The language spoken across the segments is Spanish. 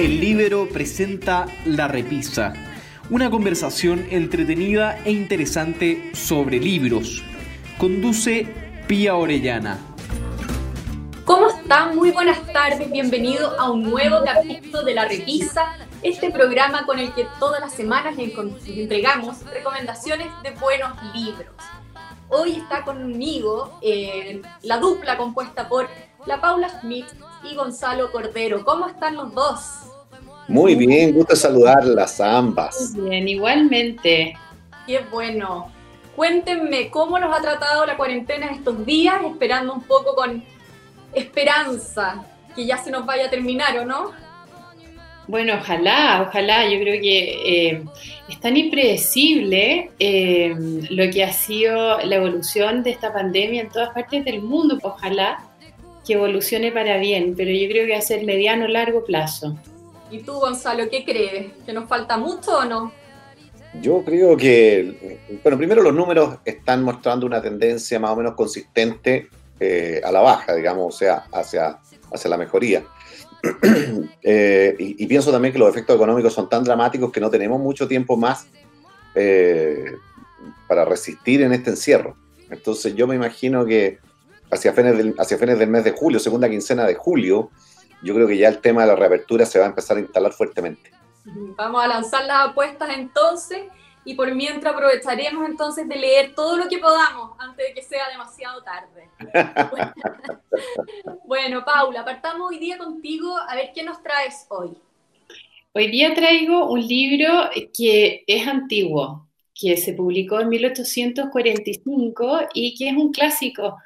El Libero presenta La Repisa, una conversación entretenida e interesante sobre libros. Conduce Pía Orellana. ¿Cómo están? Muy buenas tardes, bienvenido a un nuevo capítulo de La Repisa, este programa con el que todas las semanas les entregamos recomendaciones de buenos libros. Hoy está conmigo eh, la dupla compuesta por la Paula Smith y Gonzalo Cordero. ¿Cómo están los dos? Muy bien, gusto saludarlas a ambas. Muy bien, igualmente. Qué bueno. Cuéntenme cómo nos ha tratado la cuarentena estos días, esperando un poco con esperanza que ya se nos vaya a terminar, ¿o no? Bueno, ojalá, ojalá. Yo creo que eh, es tan impredecible eh, lo que ha sido la evolución de esta pandemia en todas partes del mundo. Ojalá que evolucione para bien, pero yo creo que va a ser mediano o largo plazo. ¿Y tú, Gonzalo, qué crees? ¿Que nos falta mucho o no? Yo creo que, bueno, primero los números están mostrando una tendencia más o menos consistente eh, a la baja, digamos, o sea, hacia, hacia la mejoría. Eh, y, pienso también que los efectos económicos son tan dramáticos que no tenemos mucho tiempo más eh, para resistir en este encierro. Entonces yo me imagino que hacia fines, del, hacia fines del mes de julio, segunda quincena de julio, yo creo que ya el tema de la reapertura se va a empezar a instalar fuertemente. Vamos a lanzar las apuestas entonces y por mientras aprovecharemos entonces de leer todo lo que podamos antes de que sea demasiado tarde. bueno, Paula, partamos hoy día contigo a ver qué nos traes hoy. Hoy día traigo un libro que es antiguo, que se publicó en 1845 y que es un clásico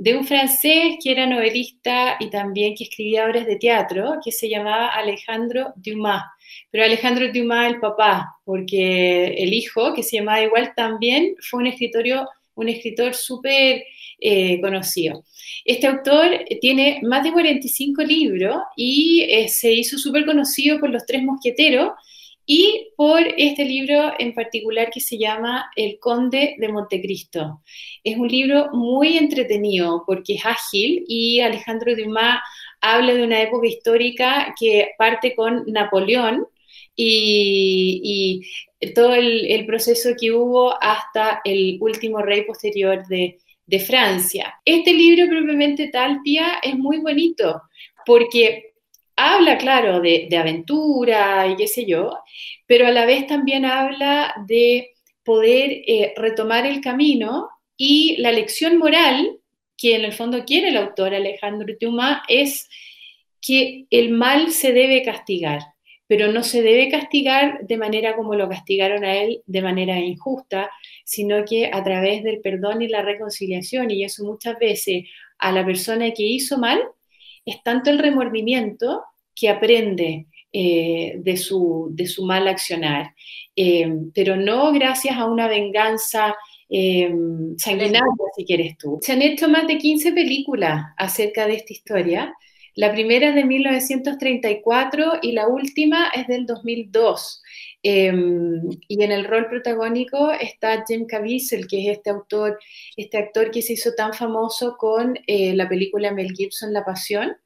de un francés que era novelista y también que escribía obras de teatro, que se llamaba Alejandro Dumas. Pero Alejandro Dumas, el papá, porque el hijo, que se llamaba igual, también fue un, escritorio, un escritor súper eh, conocido. Este autor tiene más de 45 libros y eh, se hizo súper conocido por Los Tres Mosqueteros y por este libro en particular que se llama El Conde de Montecristo. Es un libro muy entretenido porque es ágil y Alejandro Dumas habla de una época histórica que parte con Napoleón y, todo el, proceso que hubo hasta el último rey posterior de, Francia. Este libro propiamente tal, Pia, es muy bonito porque habla, claro, de, aventura y qué sé yo, pero a la vez también habla de poder eh, retomar el camino y la lección moral que en el fondo quiere el autor Alejandro Dumas es que el mal se debe castigar, pero no se debe castigar de manera como lo castigaron a él, de manera injusta, sino que a través del perdón y la reconciliación, y eso muchas veces a la persona que hizo mal, es tanto el remordimiento que aprende eh, de, su, de, su, mal accionar, eh, pero no gracias a una venganza eh, sanguinaria, si quieres tú. Se han hecho más de 15 películas acerca de esta historia. La primera es de 1934 y la última es del 2002. y en el rol protagónico está Jim Caviezel, que es este autor, este actor que se hizo tan famoso con la película Mel Gibson, La Pasión.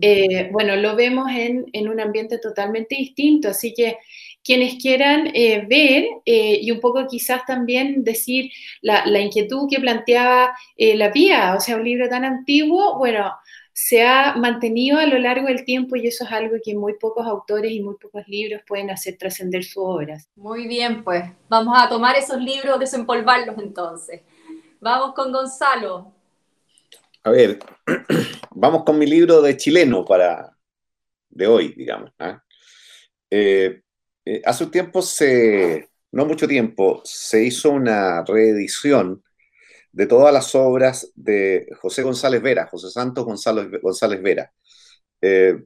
Eh, bueno, lo vemos en, un ambiente totalmente distinto, así que quienes quieran eh, ver eh, y un poco quizás también decir la, inquietud que planteaba la Pía, o sea, un libro tan antiguo, bueno, se ha mantenido a lo largo del tiempo y eso es algo que muy pocos autores y muy pocos libros pueden hacer trascender sus obras. Muy bien, pues vamos a tomar esos libros, desempolvarlos entonces. Vamos con Gonzalo. A ver, vamos con mi libro de chileno para de hoy, digamos. ¿ah? Eh, eh, hace un tiempo, se, no mucho tiempo, se hizo una reedición de todas las obras de José González Vera, José Santos González, González Vera, eh,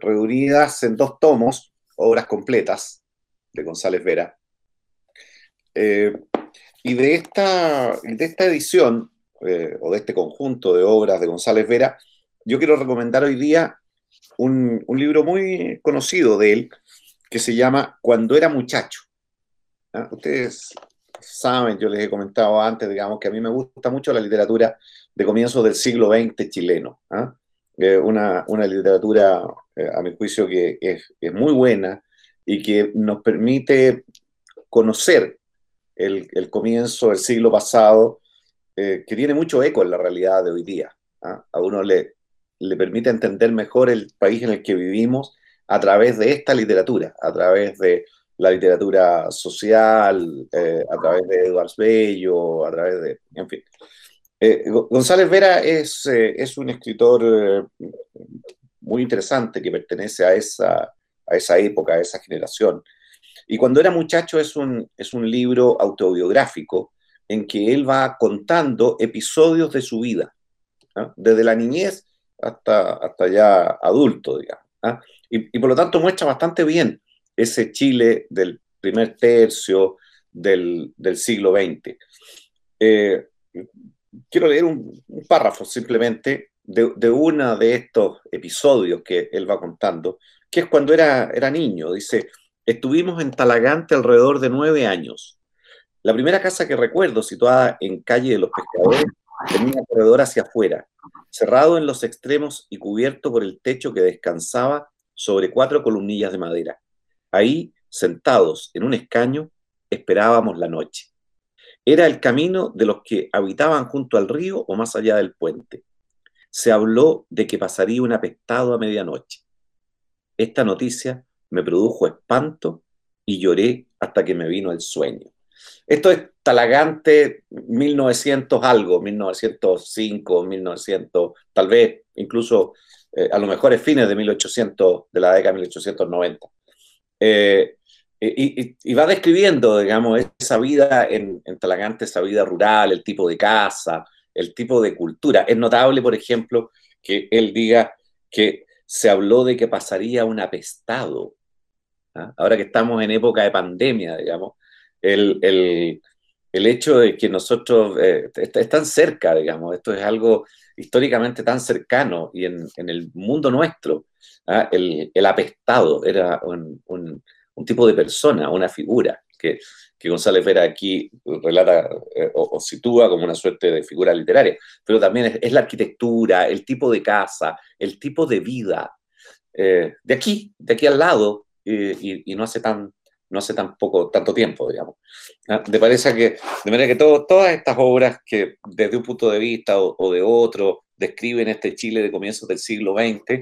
reunidas en dos tomos, obras completas de González Vera. y de esta, de esta edición eh, o de este conjunto de obras de González Vera, yo quiero recomendar hoy día un, libro muy conocido de él que se llama Cuando era muchacho. ¿Ah? Ustedes saben, yo les he comentado antes, digamos, que a mí me gusta mucho la literatura de comienzos del siglo XX chileno. ¿ah? una, una, literatura, a mi juicio, que es, es, muy buena y que nos permite conocer el, el comienzo del siglo pasado, que tiene mucho eco en la realidad de hoy día. ¿ah? A uno le, le permite entender mejor el país en el que vivimos a través de esta literatura, a través de la literatura social, eh, a través de Eduardo Bello, a través de, en fin. Eh, González Vera es, eh, es un escritor muy interesante que pertenece a esa, a esa época, a esa generación. Y cuando era muchacho es un, es un libro autobiográfico en que él va contando episodios de su vida, desde la niñez hasta, hasta ya adulto, digamos. ¿ah? Y, por lo tanto muestra bastante bien ese Chile del primer tercio del, siglo XX. Eh, quiero leer un, párrafo simplemente de, uno de estos episodios que él va contando, que es cuando era, era niño. Dice, estuvimos en Talagante alrededor de nueve años. La primera casa que recuerdo, situada en calle de los pescadores, tenía corredor hacia afuera, cerrado en los extremos y cubierto por el techo que descansaba sobre cuatro columnillas de madera. Ahí, sentados en un escaño, esperábamos la noche. Era el camino de los que habitaban junto al río o más allá del puente. Se habló de que pasaría un apestado a medianoche. Esta noticia me produjo espanto y lloré hasta que me vino el sueño. Esto es Talagante 1900 algo, 1905, 1900, tal vez incluso eh, a lo mejor es fines de 1800, de la década de 1890. Eh, y, va describiendo, digamos, esa vida en, en, Talagante, esa vida rural, el tipo de casa, el tipo de cultura. Es notable, por ejemplo, que él diga que se habló de que pasaría un apestado. ¿ah? Ahora que estamos en época de pandemia, digamos, el, el, el hecho de que nosotros eh, es tan cerca, digamos, esto es algo históricamente tan cercano y en, el mundo nuestro, ¿ah? el, el, apestado era un, tipo de persona, una figura que, que González Vera aquí relata eh, o, sitúa como una suerte de figura literaria, pero también es, es la arquitectura, el tipo de casa, el tipo de vida eh, de aquí, de aquí al lado, y, y no hace tan, no hace tampoco tanto tiempo, digamos. ¿Ah? De, parece que, de manera que todas estas obras que desde un punto de vista o, de otro describen este Chile de comienzos del siglo XX,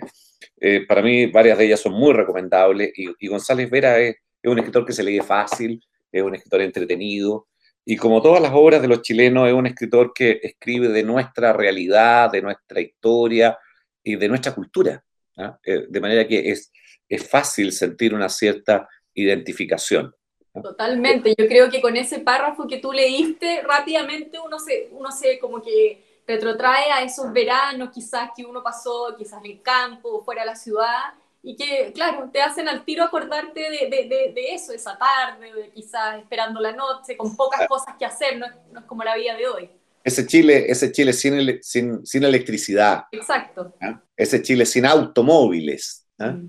eh, para mí varias de ellas son muy recomendables y, González Vera es, un escritor que se lee fácil, es un escritor entretenido y como todas las obras de los chilenos es un escritor que escribe de nuestra realidad, de nuestra historia y de nuestra cultura. ¿ah? Eh, de manera que es, es fácil sentir una cierta identificación. Totalmente, yo creo que con ese párrafo que tú leíste, rápidamente uno se, uno se como que retrotrae a esos veranos quizás que uno pasó, quizás en el campo, fuera de la ciudad, y que, claro, te hacen al tiro acordarte de, de, de, eso, esa tarde, de quizás esperando la noche, con pocas cosas que hacer, no, no, es como la vida de hoy. Ese Chile, ese Chile sin, sin, sin electricidad. Exacto. Ese Chile sin automóviles. Mm.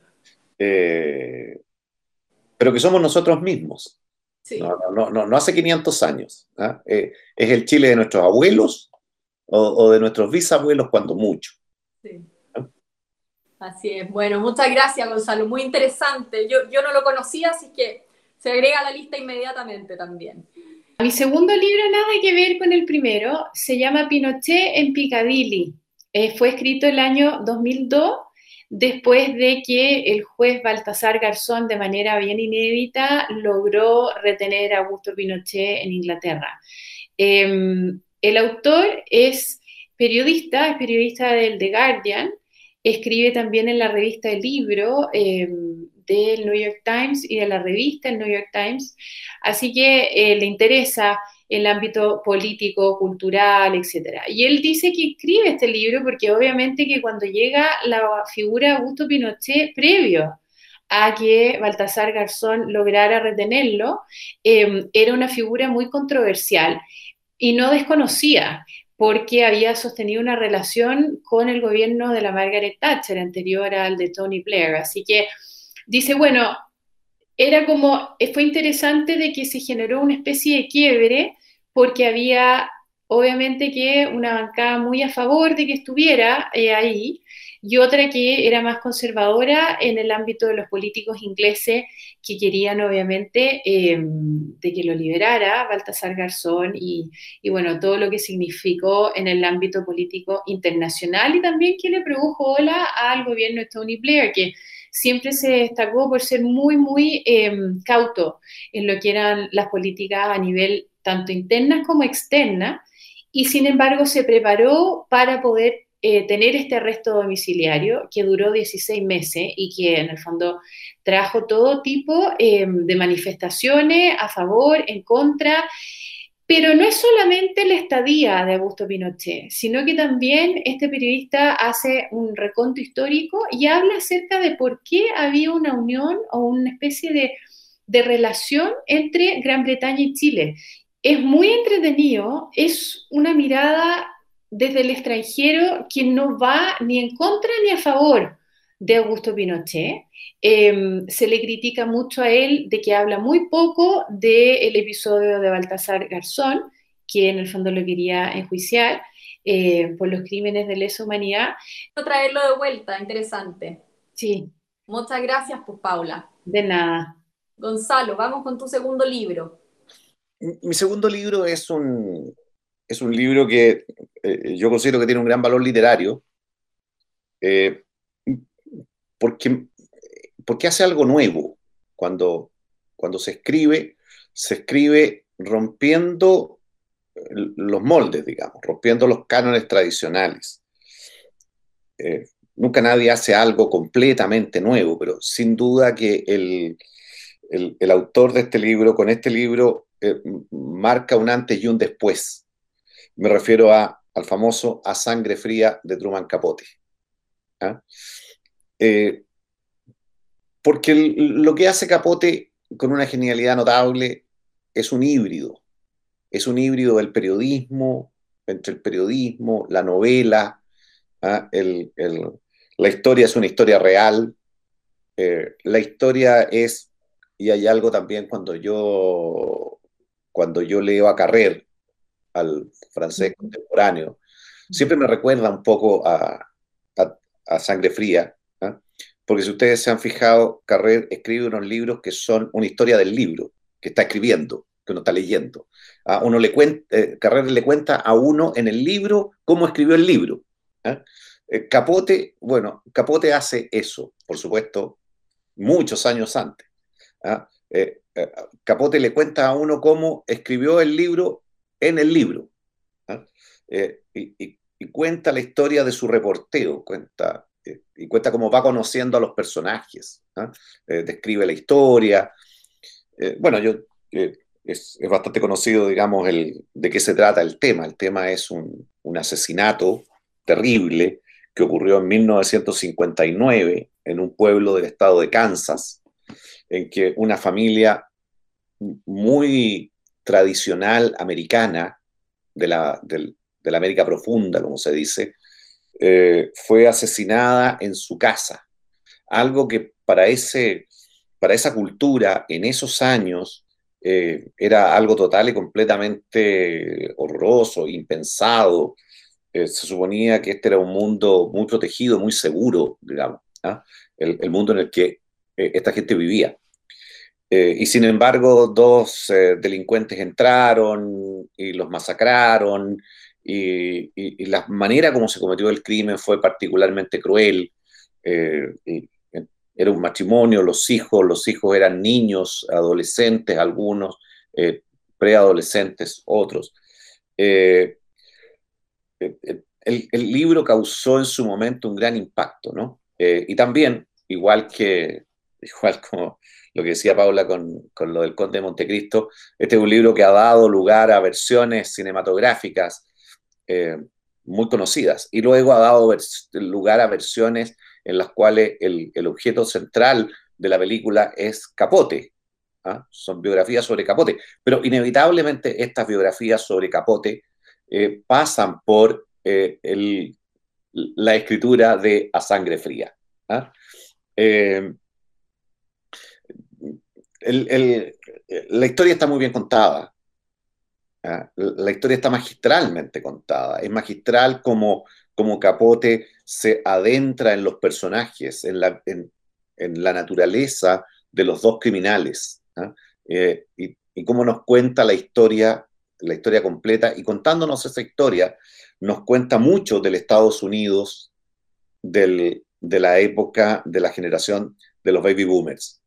Eh, pero que somos nosotros mismos. No, no, no, hace 500 años. ¿ah? Eh, es el Chile de nuestros abuelos o, de nuestros bisabuelos cuando mucho. Sí. ¿Ah? Así es. Bueno, muchas gracias, Gonzalo. Muy interesante. Yo, yo no lo conocía, así que se agrega a la lista inmediatamente también. Mi segundo libro, nada que ver con el primero, se llama Pinochet en Piccadilly. Eh, fue escrito el año 2002 después de que el juez Baltasar Garzón, de manera bien inédita, logró retener a Augusto Pinochet en Inglaterra. Em, el autor es periodista, es periodista del The Guardian, escribe también en la revista El Libro em, del New York Times y de la revista El New York Times, así que eh, le interesa el ámbito político, cultural, etc. Y él dice que escribe este libro porque obviamente que cuando llega la figura de Augusto Pinochet, previo a que Baltasar Garzón lograra retenerlo, em, era una figura muy controversial y no desconocía porque había sostenido una relación con el gobierno de la Margaret Thatcher anterior al de Tony Blair. Así que dice, bueno, era como, fue interesante de que se generó una especie de quiebre porque había obviamente que una bancada muy a favor de que estuviera eh, ahí y otra que era más conservadora en el ámbito de los políticos ingleses que querían obviamente em, de que lo liberara Baltasar Garzón y, y, bueno, todo lo que significó en el ámbito político internacional y también que le produjo ola al gobierno de Tony Blair, que siempre se destacó por ser muy, muy em, cauto en lo que eran las políticas a nivel tanto internas como externas, y sin embargo se preparó para poder eh, tener este arresto domiciliario que duró 16 meses y que en el fondo trajo todo tipo em, de manifestaciones a favor, en contra, pero no es solamente la estadía de Augusto Pinochet, sino que también este periodista hace un reconto histórico y habla acerca de por qué había una unión o una especie de, de relación entre Gran Bretaña y Chile. Es muy entretenido, es una mirada desde el extranjero que no va ni en contra ni a favor de Augusto Pinochet. Em, se le critica mucho a él de que habla muy poco del episodio de Baltasar Garzón, que en el fondo lo quería enjuiciar eh, por los crímenes de lesa humanidad. Traerlo de vuelta, interesante. Sí. Muchas gracias, pues Paula. De nada. Gonzalo, vamos con tu segundo libro. Mi segundo libro es un, es un libro que eh, yo considero que tiene un gran valor literario. Eh, porque, porque hace algo nuevo. Cuando, cuando se escribe, se escribe rompiendo los moldes, digamos, rompiendo los cánones tradicionales. Eh, nunca nadie hace algo completamente nuevo, pero sin duda que el, el, autor de este libro, con este libro, eh, marca un antes y un después. Me refiero a, al famoso A Sangre Fría de Truman Capote. ¿Ah? Eh, porque lo que hace Capote con una genialidad notable es un híbrido. Es un híbrido del periodismo, entre el periodismo, la novela, ¿ah? la historia es una historia real. Eh, la historia es, y hay algo también cuando yo, cuando yo leo a Carrer, al francés contemporáneo, siempre me recuerda un poco a, a Sangre Fría, porque si ustedes se han fijado, Carrer escribe unos libros que son una historia del libro que está escribiendo, que uno está leyendo. A uno le cuenta, eh, Carrer le cuenta a uno en el libro cómo escribió el libro. ¿ah? Eh, Capote, bueno, Capote hace eso, por supuesto, muchos años antes. ¿ah? Eh, Capote le cuenta a uno cómo escribió el libro en el libro. ¿ah? Y, y, cuenta la historia de su reporteo, cuenta y cuenta cómo va conociendo a los personajes, eh, describe la historia. Eh, bueno, yo, eh, es, bastante conocido, digamos, el, de qué se trata el tema. El tema es un, un asesinato terrible que ocurrió en 1959 en un pueblo del estado de Kansas, en que una familia muy tradicional americana, de la, de la América profunda, como se dice, eh, fue asesinada en su casa. Algo que para, ese, para esa cultura en esos años eh, era algo total y completamente horroroso, impensado. Eh, se suponía que este era un mundo muy protegido, muy seguro, digamos, ¿ah? el, mundo en el que esta gente vivía. y sin embargo, dos delincuentes entraron y los masacraron y, la manera como se cometió el crimen fue particularmente cruel. Eh, era un matrimonio, los hijos, los hijos eran niños, adolescentes, algunos, eh, preadolescentes, otros. Eh, el, libro causó en su momento un gran impacto, ¿no? y también, igual que, igual como lo que decía Paula con, con, lo del Conde de Montecristo, este es un libro que ha dado lugar a versiones cinematográficas eh, muy conocidas. Y luego ha dado lugar a versiones en las cuales el, objeto central de la película es Capote. ¿ah? Son biografías sobre Capote. Pero inevitablemente estas biografías sobre Capote eh, pasan por eh, la escritura de A Sangre Fría. ¿ah? la historia está muy bien contada. ¿Ah? La historia está magistralmente contada, es magistral como, como Capote se adentra en los personajes, en la, en, la naturaleza de los dos criminales, ¿ah? eh, y, y cómo nos cuenta la historia, la historia completa, y contándonos esa historia, nos cuenta mucho del Estados Unidos del, de la época de la generación de los baby boomers.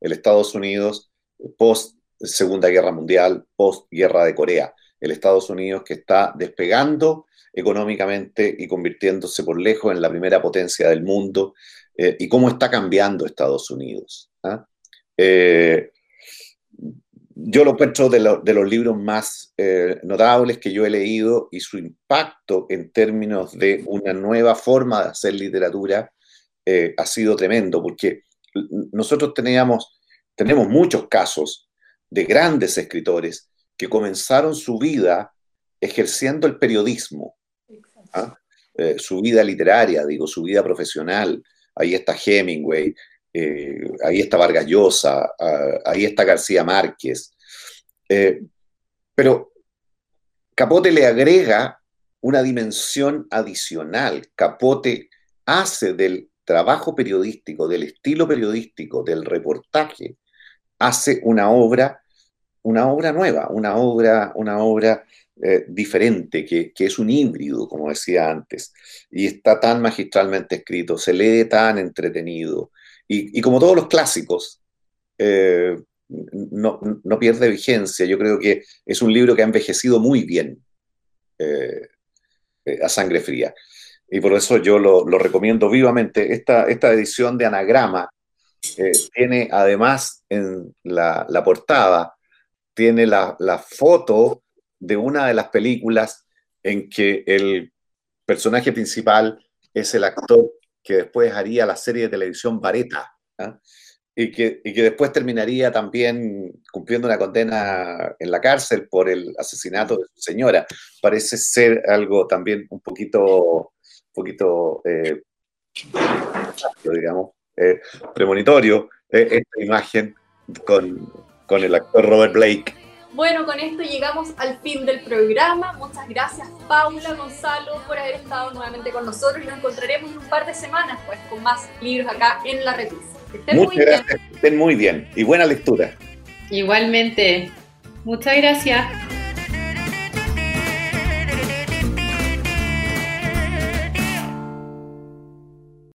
El Estados Unidos post Segunda Guerra Mundial, post Guerra de Corea. El Estados Unidos que está despegando económicamente y convirtiéndose por lejos en la primera potencia del mundo eh, y cómo está cambiando Estados Unidos. ¿ah? Eh, yo lo encuentro de, de, los libros más eh, notables que yo he leído y su impacto en términos de una nueva forma de hacer literatura ha sido tremendo, porque nosotros teníamos, tenemos muchos casos de grandes escritores que comenzaron su vida ejerciendo el periodismo, ¿ah? eh, su vida literaria, digo, su vida profesional. Ahí está Hemingway, eh, ahí está Vargas Llosa, ah, ahí está García Márquez. Eh, pero Capote le agrega una dimensión adicional. Capote hace del trabajo periodístico, del estilo periodístico, del reportaje, hace una obra, una obra nueva, una obra, una obra eh, diferente, que, es un híbrido, como decía antes, y está tan magistralmente escrito, se lee tan entretenido, y, como todos los clásicos, eh, no, pierde vigencia. Yo creo que es un libro que ha envejecido muy bien eh, a sangre fría y por eso yo lo, recomiendo vivamente. Esta, esta edición de Anagrama tiene además en la, portada, tiene la, foto de una de las películas en que el personaje principal es el actor que después haría la serie de televisión Vareta. ¿ah? Y que, y que, después terminaría también cumpliendo una condena en la cárcel por el asesinato de su señora. Parece ser algo también un poquito poquito, eh, digamos, eh, premonitorio eh, esta imagen con, con el actor Robert Blake. Bueno, con esto llegamos al fin del programa. Muchas gracias Paula, Gonzalo, por haber estado nuevamente con nosotros y nos encontraremos en un par de semanas pues con más libros acá en la revista. estén muy gracias, bien. estén muy bien y buena lectura. Igualmente. Muchas gracias.